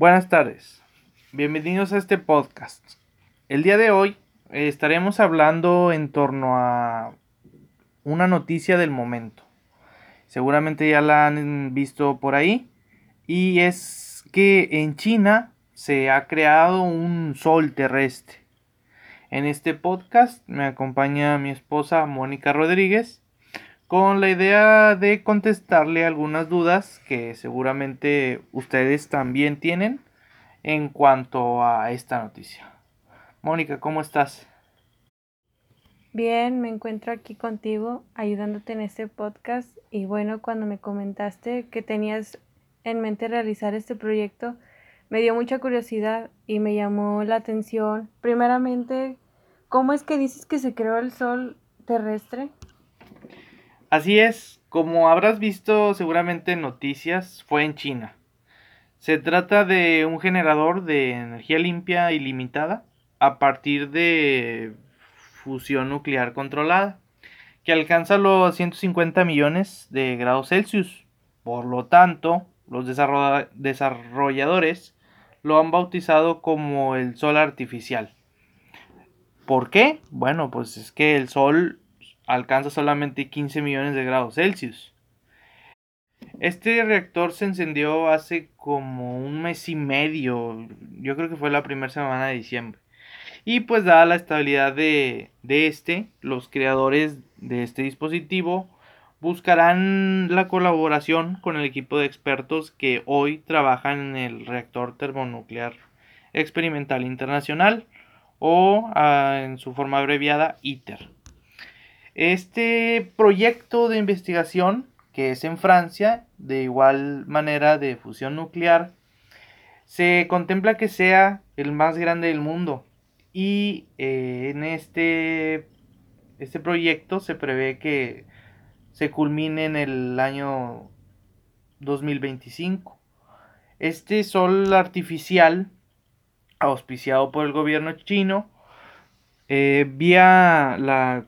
Buenas tardes, bienvenidos a este podcast. El día de hoy eh, estaremos hablando en torno a una noticia del momento. Seguramente ya la han visto por ahí. Y es que en China se ha creado un sol terrestre. En este podcast me acompaña mi esposa Mónica Rodríguez con la idea de contestarle algunas dudas que seguramente ustedes también tienen en cuanto a esta noticia. Mónica, ¿cómo estás? Bien, me encuentro aquí contigo ayudándote en este podcast y bueno, cuando me comentaste que tenías en mente realizar este proyecto, me dio mucha curiosidad y me llamó la atención. Primeramente, ¿cómo es que dices que se creó el sol terrestre? Así es, como habrás visto seguramente en noticias, fue en China. Se trata de un generador de energía limpia ilimitada a partir de fusión nuclear controlada, que alcanza los 150 millones de grados Celsius. Por lo tanto, los desarrolladores lo han bautizado como el Sol artificial. ¿Por qué? Bueno, pues es que el Sol alcanza solamente 15 millones de grados Celsius. Este reactor se encendió hace como un mes y medio, yo creo que fue la primera semana de diciembre. Y pues dada la estabilidad de, este, los creadores de este dispositivo buscarán la colaboración con el equipo de expertos que hoy trabajan en el reactor termonuclear experimental internacional o ah, en su forma abreviada ITER. Este proyecto de investigación, que es en Francia, de igual manera de fusión nuclear, se contempla que sea el más grande del mundo, y eh, en este, este proyecto se prevé que se culmine en el año 2025. Este sol artificial, auspiciado por el gobierno chino, eh, vía la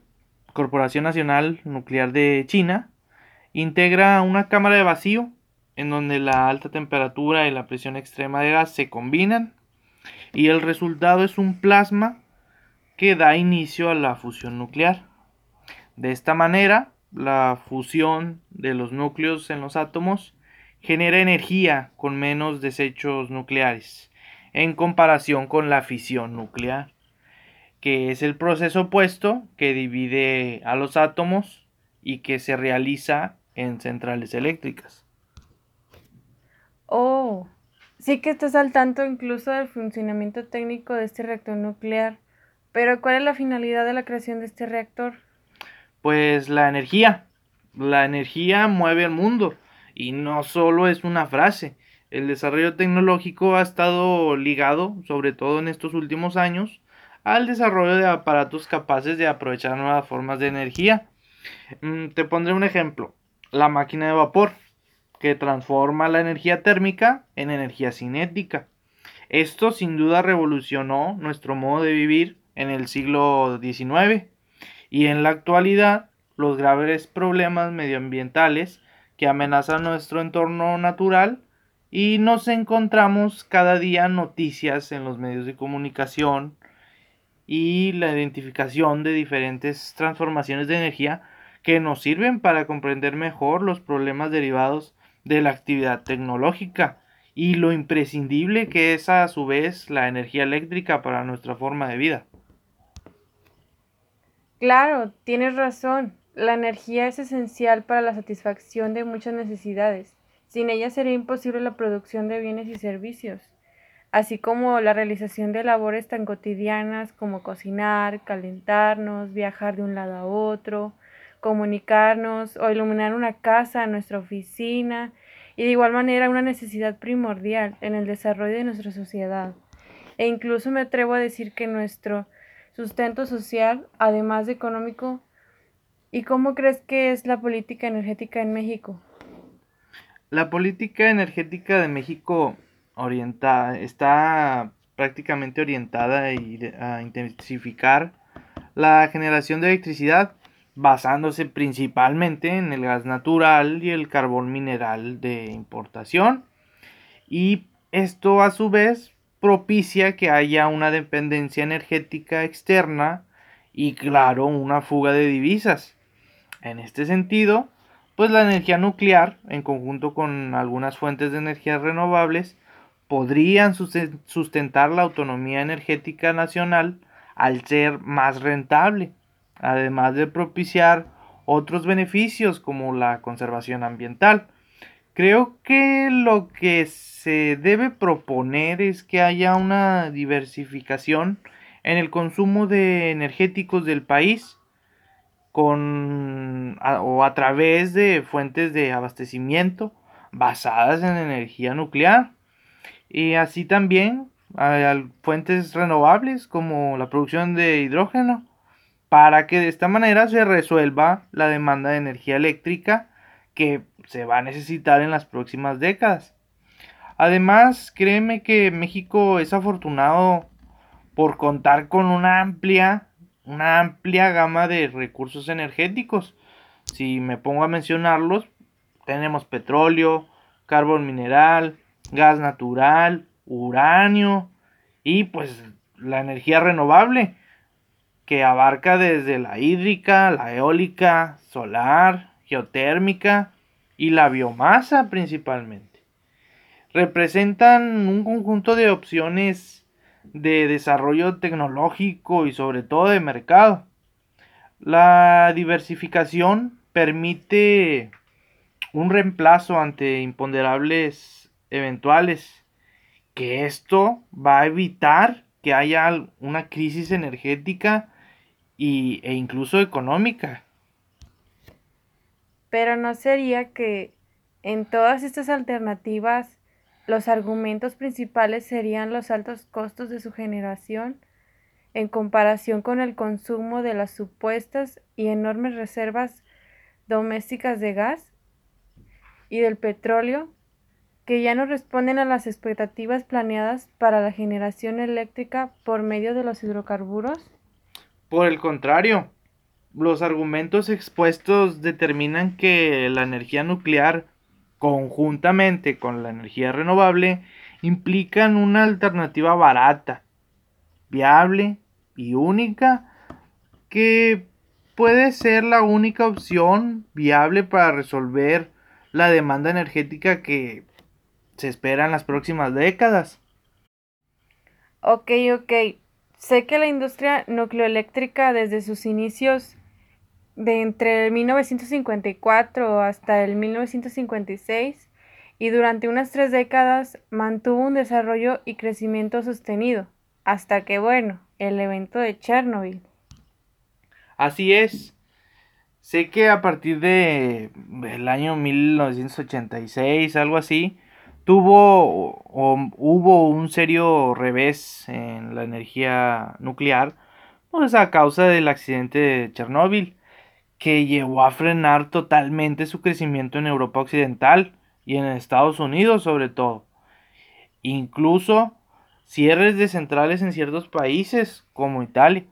Corporación Nacional Nuclear de China, integra una cámara de vacío en donde la alta temperatura y la presión extrema de gas se combinan y el resultado es un plasma que da inicio a la fusión nuclear. De esta manera, la fusión de los núcleos en los átomos genera energía con menos desechos nucleares en comparación con la fisión nuclear, que es el proceso opuesto que divide a los átomos y que se realiza en centrales eléctricas. Oh, Sí que estás al tanto incluso del funcionamiento técnico de este reactor nuclear, pero ¿cuál es la finalidad de la creación de este reactor? Pues la energía. La energía mueve el mundo y no solo es una frase. El desarrollo tecnológico ha estado ligado, sobre todo en estos últimos años, al desarrollo de aparatos capaces de aprovechar nuevas formas de energía. Mm, te pondré un ejemplo. La máquina de vapor que transforma la energía térmica en energía cinética. Esto sin duda revolucionó nuestro modo de vivir en el siglo XIX y en la actualidad los graves problemas medioambientales que amenazan nuestro entorno natural y nos encontramos cada día noticias en los medios de comunicación y la identificación de diferentes transformaciones de energía que nos sirven para comprender mejor los problemas derivados de la actividad tecnológica y lo imprescindible que es a su vez la energía eléctrica para nuestra forma de vida. Claro, tienes razón. La energía es esencial para la satisfacción de muchas necesidades. Sin ella sería imposible la producción de bienes y servicios, así como la realización de labores tan cotidianas como cocinar, calentarnos, viajar de un lado a otro, comunicarnos o iluminar una casa, nuestra oficina y de igual manera una necesidad primordial en el desarrollo de nuestra sociedad. E incluso me atrevo a decir que nuestro sustento social, además de económico, ¿y cómo crees que es la política energética en México? La política energética de México orienta, está prácticamente orientada a intensificar la generación de electricidad basándose principalmente en el gas natural y el carbón mineral de importación y esto a su vez propicia que haya una dependencia energética externa y claro, una fuga de divisas. En este sentido, pues la energía nuclear, en conjunto con algunas fuentes de energía renovables, podrían sustentar la autonomía energética nacional al ser más rentable, además de propiciar otros beneficios como la conservación ambiental. Creo que lo que se debe proponer es que haya una diversificación en el consumo de energéticos del país con o a través de fuentes de abastecimiento basadas en energía nuclear y así también hay fuentes renovables como la producción de hidrógeno para que de esta manera se resuelva la demanda de energía eléctrica que se va a necesitar en las próximas décadas. Además, créeme que México es afortunado por contar con una amplia, una amplia gama de recursos energéticos. Si me pongo a mencionarlos, tenemos petróleo, carbón mineral, gas natural, uranio y pues la energía renovable que abarca desde la hídrica, la eólica, solar, geotérmica y la biomasa principalmente. Representan un conjunto de opciones de desarrollo tecnológico y sobre todo de mercado. La diversificación permite un reemplazo ante imponderables eventuales, que esto va a evitar que haya una crisis energética y, e incluso económica. Pero no sería que en todas estas alternativas los argumentos principales serían los altos costos de su generación en comparación con el consumo de las supuestas y enormes reservas domésticas de gas y del petróleo que ya no responden a las expectativas planeadas para la generación eléctrica por medio de los hidrocarburos? Por el contrario, los argumentos expuestos determinan que la energía nuclear conjuntamente con la energía renovable implican una alternativa barata, viable y única que puede ser la única opción viable para resolver la demanda energética que se espera en las próximas décadas. Ok, ok. Sé que la industria nucleoeléctrica desde sus inicios de entre el 1954 hasta el 1956 y durante unas tres décadas mantuvo un desarrollo y crecimiento sostenido, hasta que, bueno, el evento de Chernobyl. Así es. Sé que a partir de el año 1986, algo así, tuvo o, hubo un serio revés en la energía nuclear, pues a causa del accidente de Chernóbil, que llevó a frenar totalmente su crecimiento en Europa Occidental y en Estados Unidos sobre todo. Incluso cierres de centrales en ciertos países como Italia.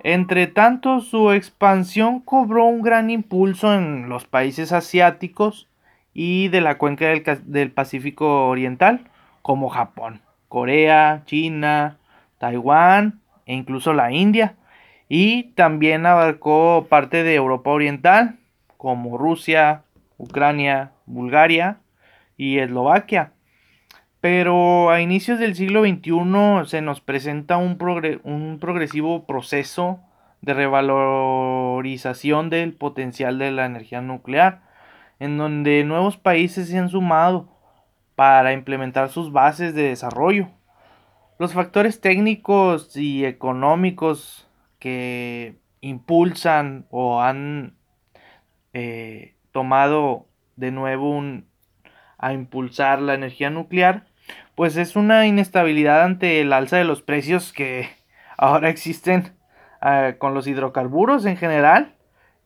Entre tanto, su expansión cobró un gran impulso en los países asiáticos y de la cuenca del, Pacífico Oriental, como Japón, Corea, China, Taiwán e incluso la India. Y también abarcó parte de Europa Oriental, como Rusia, Ucrania, Bulgaria y Eslovaquia. Pero a inicios del siglo XXI se nos presenta un, un progresivo proceso de revalorización del potencial de la energía nuclear en donde nuevos países se han sumado para implementar sus bases de desarrollo. Los factores técnicos y económicos que impulsan o han eh, tomado de nuevo a impulsar la energía nuclear, pues es una inestabilidad ante el alza de los precios que ahora existen eh, con los hidrocarburos en general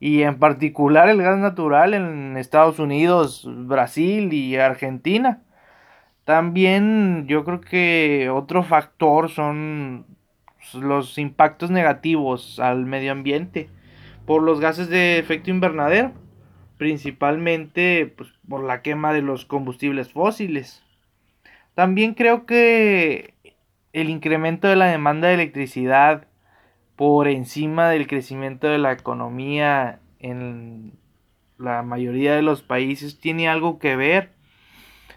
y en particular el gas natural en Estados Unidos, Brasil y Argentina. También yo creo que otro factor son los impactos negativos al medio ambiente por los gases de efecto invernadero, principalmente pues, por la quema de los combustibles fósiles. También creo que el incremento de la demanda de electricidad por encima del crecimiento de la economía en la mayoría de los países tiene algo que ver.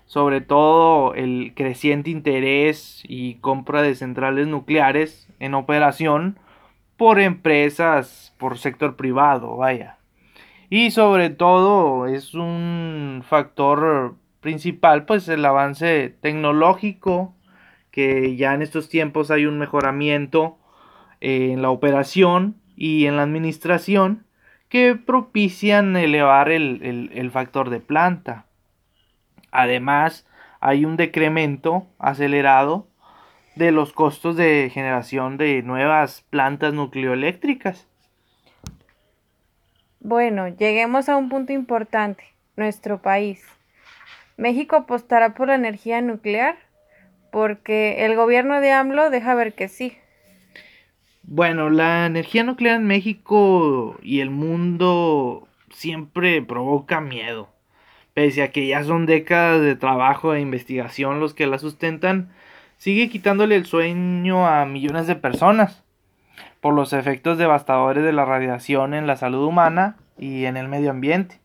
Sobre todo el creciente interés y compra de centrales nucleares en operación por empresas, por sector privado, vaya. Y sobre todo es un factor principal, pues el avance tecnológico, que ya en estos tiempos hay un mejoramiento en la operación y en la administración que propician elevar el, factor de planta. Además, hay un decremento acelerado de los costos de generación de nuevas plantas nucleoeléctricas. Bueno, lleguemos a un punto importante, nuestro país. ¿México apostará por la energía nuclear? Porque el gobierno de AMLO deja ver que sí. Bueno, la energía nuclear en México y el mundo siempre provoca miedo. Pese a que ya son décadas de trabajo e investigación los que la sustentan, sigue quitándole el sueño a millones de personas por los efectos devastadores de la radiación en la salud humana y en el medio ambiente.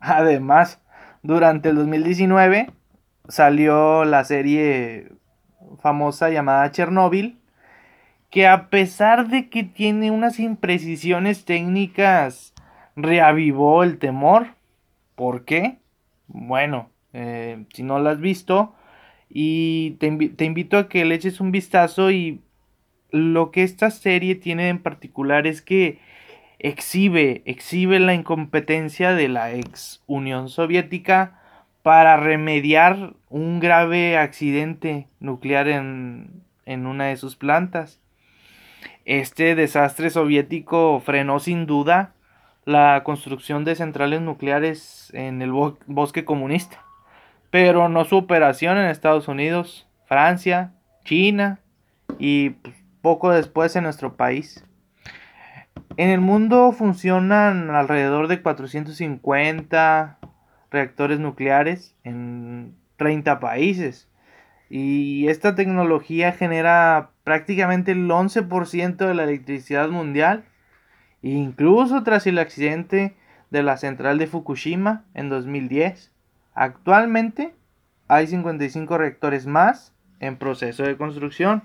Además, durante el 2019 salió la serie famosa llamada Chernobyl, que a pesar de que tiene unas imprecisiones técnicas, reavivó el temor. ¿Por qué? Bueno, eh, si no lo has visto, y te, te invito a que le eches un vistazo y lo que esta serie tiene en particular es que exhibe, exhibe la incompetencia de la ex Unión Soviética para remediar un grave accidente nuclear en, en una de sus plantas. Este desastre soviético frenó sin duda la construcción de centrales nucleares en el bosque comunista, pero no su operación en Estados Unidos, Francia, China y poco después en nuestro país. En el mundo funcionan alrededor de 450 reactores nucleares en 30 países. Y esta tecnología genera prácticamente el 11% de la electricidad mundial. Incluso tras el accidente de la central de Fukushima en 2010. Actualmente hay 55 reactores más en proceso de construcción,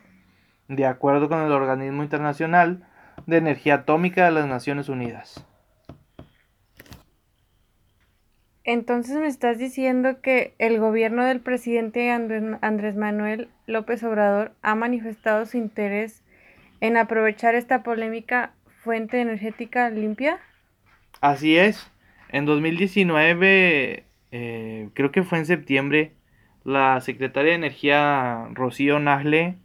de acuerdo con el Organismo Internacional de Energía Atómica de las Naciones Unidas. Entonces me estás diciendo que el gobierno del presidente Andrés Manuel López Obrador ha manifestado su interés en aprovechar esta polémica fuente energética limpia. Así es. En 2019, eh, creo que fue en septiembre, la secretaria de Energía Rocío Nagle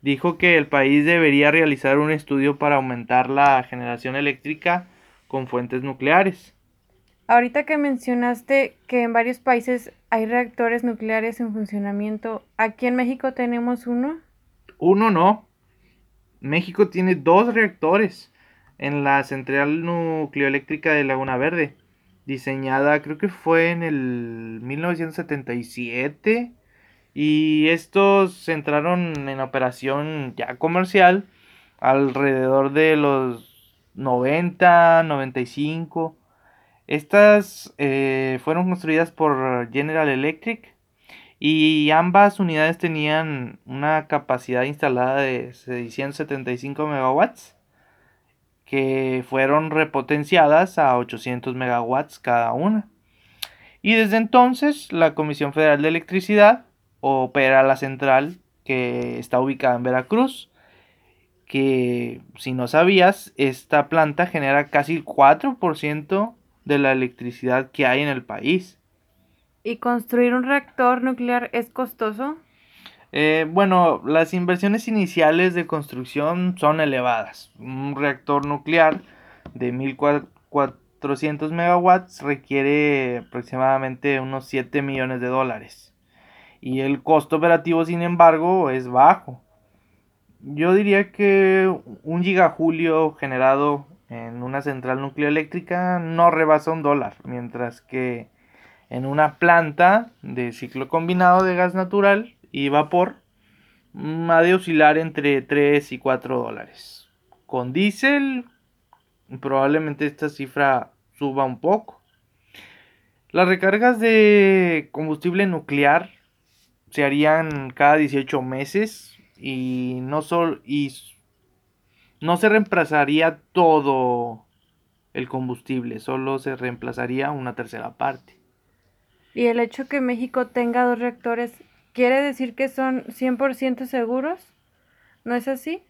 dijo que el país debería realizar un estudio para aumentar la generación eléctrica con fuentes nucleares. Ahorita que mencionaste que en varios países hay reactores nucleares en funcionamiento, ¿aquí en México tenemos uno? Uno no. México tiene dos reactores en la central nucleoeléctrica de Laguna Verde, diseñada creo que fue en el 1977 y estos entraron en operación ya comercial alrededor de los 90, 95 estas eh, fueron construidas por General Electric y ambas unidades tenían una capacidad instalada de 675 megawatts que fueron repotenciadas a 800 megawatts cada una. Y desde entonces la Comisión Federal de Electricidad opera la central que está ubicada en Veracruz, que si no sabías, esta planta genera casi el 4% de la electricidad que hay en el país. ¿Y construir un reactor nuclear es costoso? Eh, bueno, las inversiones iniciales de construcción son elevadas. Un reactor nuclear de 1400 megawatts requiere aproximadamente unos 7 millones de dólares. Y el costo operativo, sin embargo, es bajo. Yo diría que un gigajulio generado en una central nucleoeléctrica no rebasa un dólar, mientras que en una planta de ciclo combinado de gas natural y vapor mm, ha de oscilar entre 3 y 4 dólares. Con diésel probablemente esta cifra suba un poco. Las recargas de combustible nuclear se harían cada 18 meses y no, sol, y no se reemplazaría todo el combustible, solo se reemplazaría una tercera parte. ¿Y el hecho que México tenga dos reactores quiere decir que son 100% seguros? ¿No es así?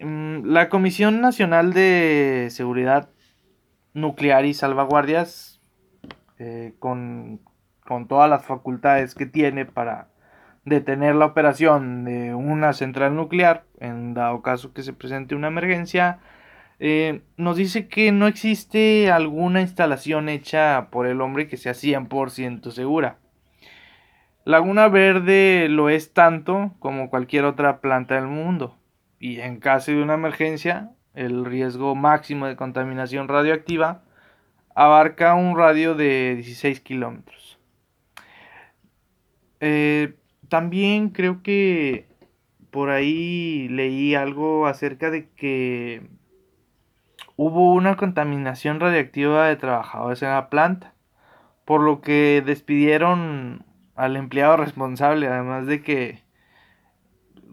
Mm, la Comisión Nacional de Seguridad Nuclear y Salvaguardias, eh, con, con todas las facultades que tiene para detener la operación de una central nuclear, en dado caso que se presente una emergencia, eh, nos dice que no existe alguna instalación hecha por el hombre que sea 100% segura. Laguna Verde lo es tanto como cualquier otra planta del mundo y en caso de una emergencia, el riesgo máximo de contaminación radioactiva abarca un radio de 16 kilómetros. Eh, también creo que por ahí leí algo acerca de que hubo una contaminación radioactiva de trabajadores en la planta, por lo que despidieron al empleado responsable, además de que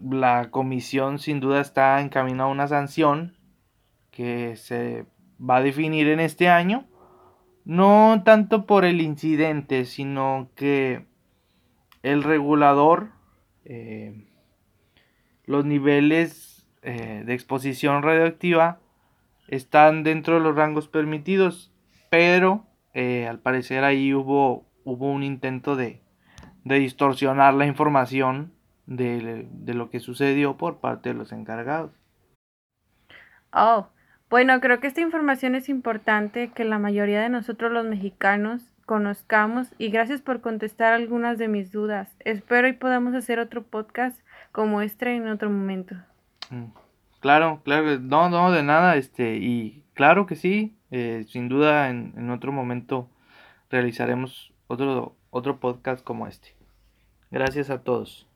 la comisión sin duda está encaminada a una sanción que se va a definir en este año, no tanto por el incidente, sino que el regulador, eh, los niveles eh, de exposición radioactiva están dentro de los rangos permitidos, pero eh, al parecer ahí hubo, hubo un intento de, de distorsionar la información de, lo que sucedió por parte de los encargados. Oh, bueno, creo que esta información es importante que la mayoría de nosotros los mexicanos conozcamos y gracias por contestar algunas de mis dudas. Espero y podamos hacer otro podcast como este en otro momento. Mm, claro, claro, no, no, de nada, este, y claro que sí, eh, sin duda en, en otro momento realizaremos otro, otro podcast como este. Gracias a todos.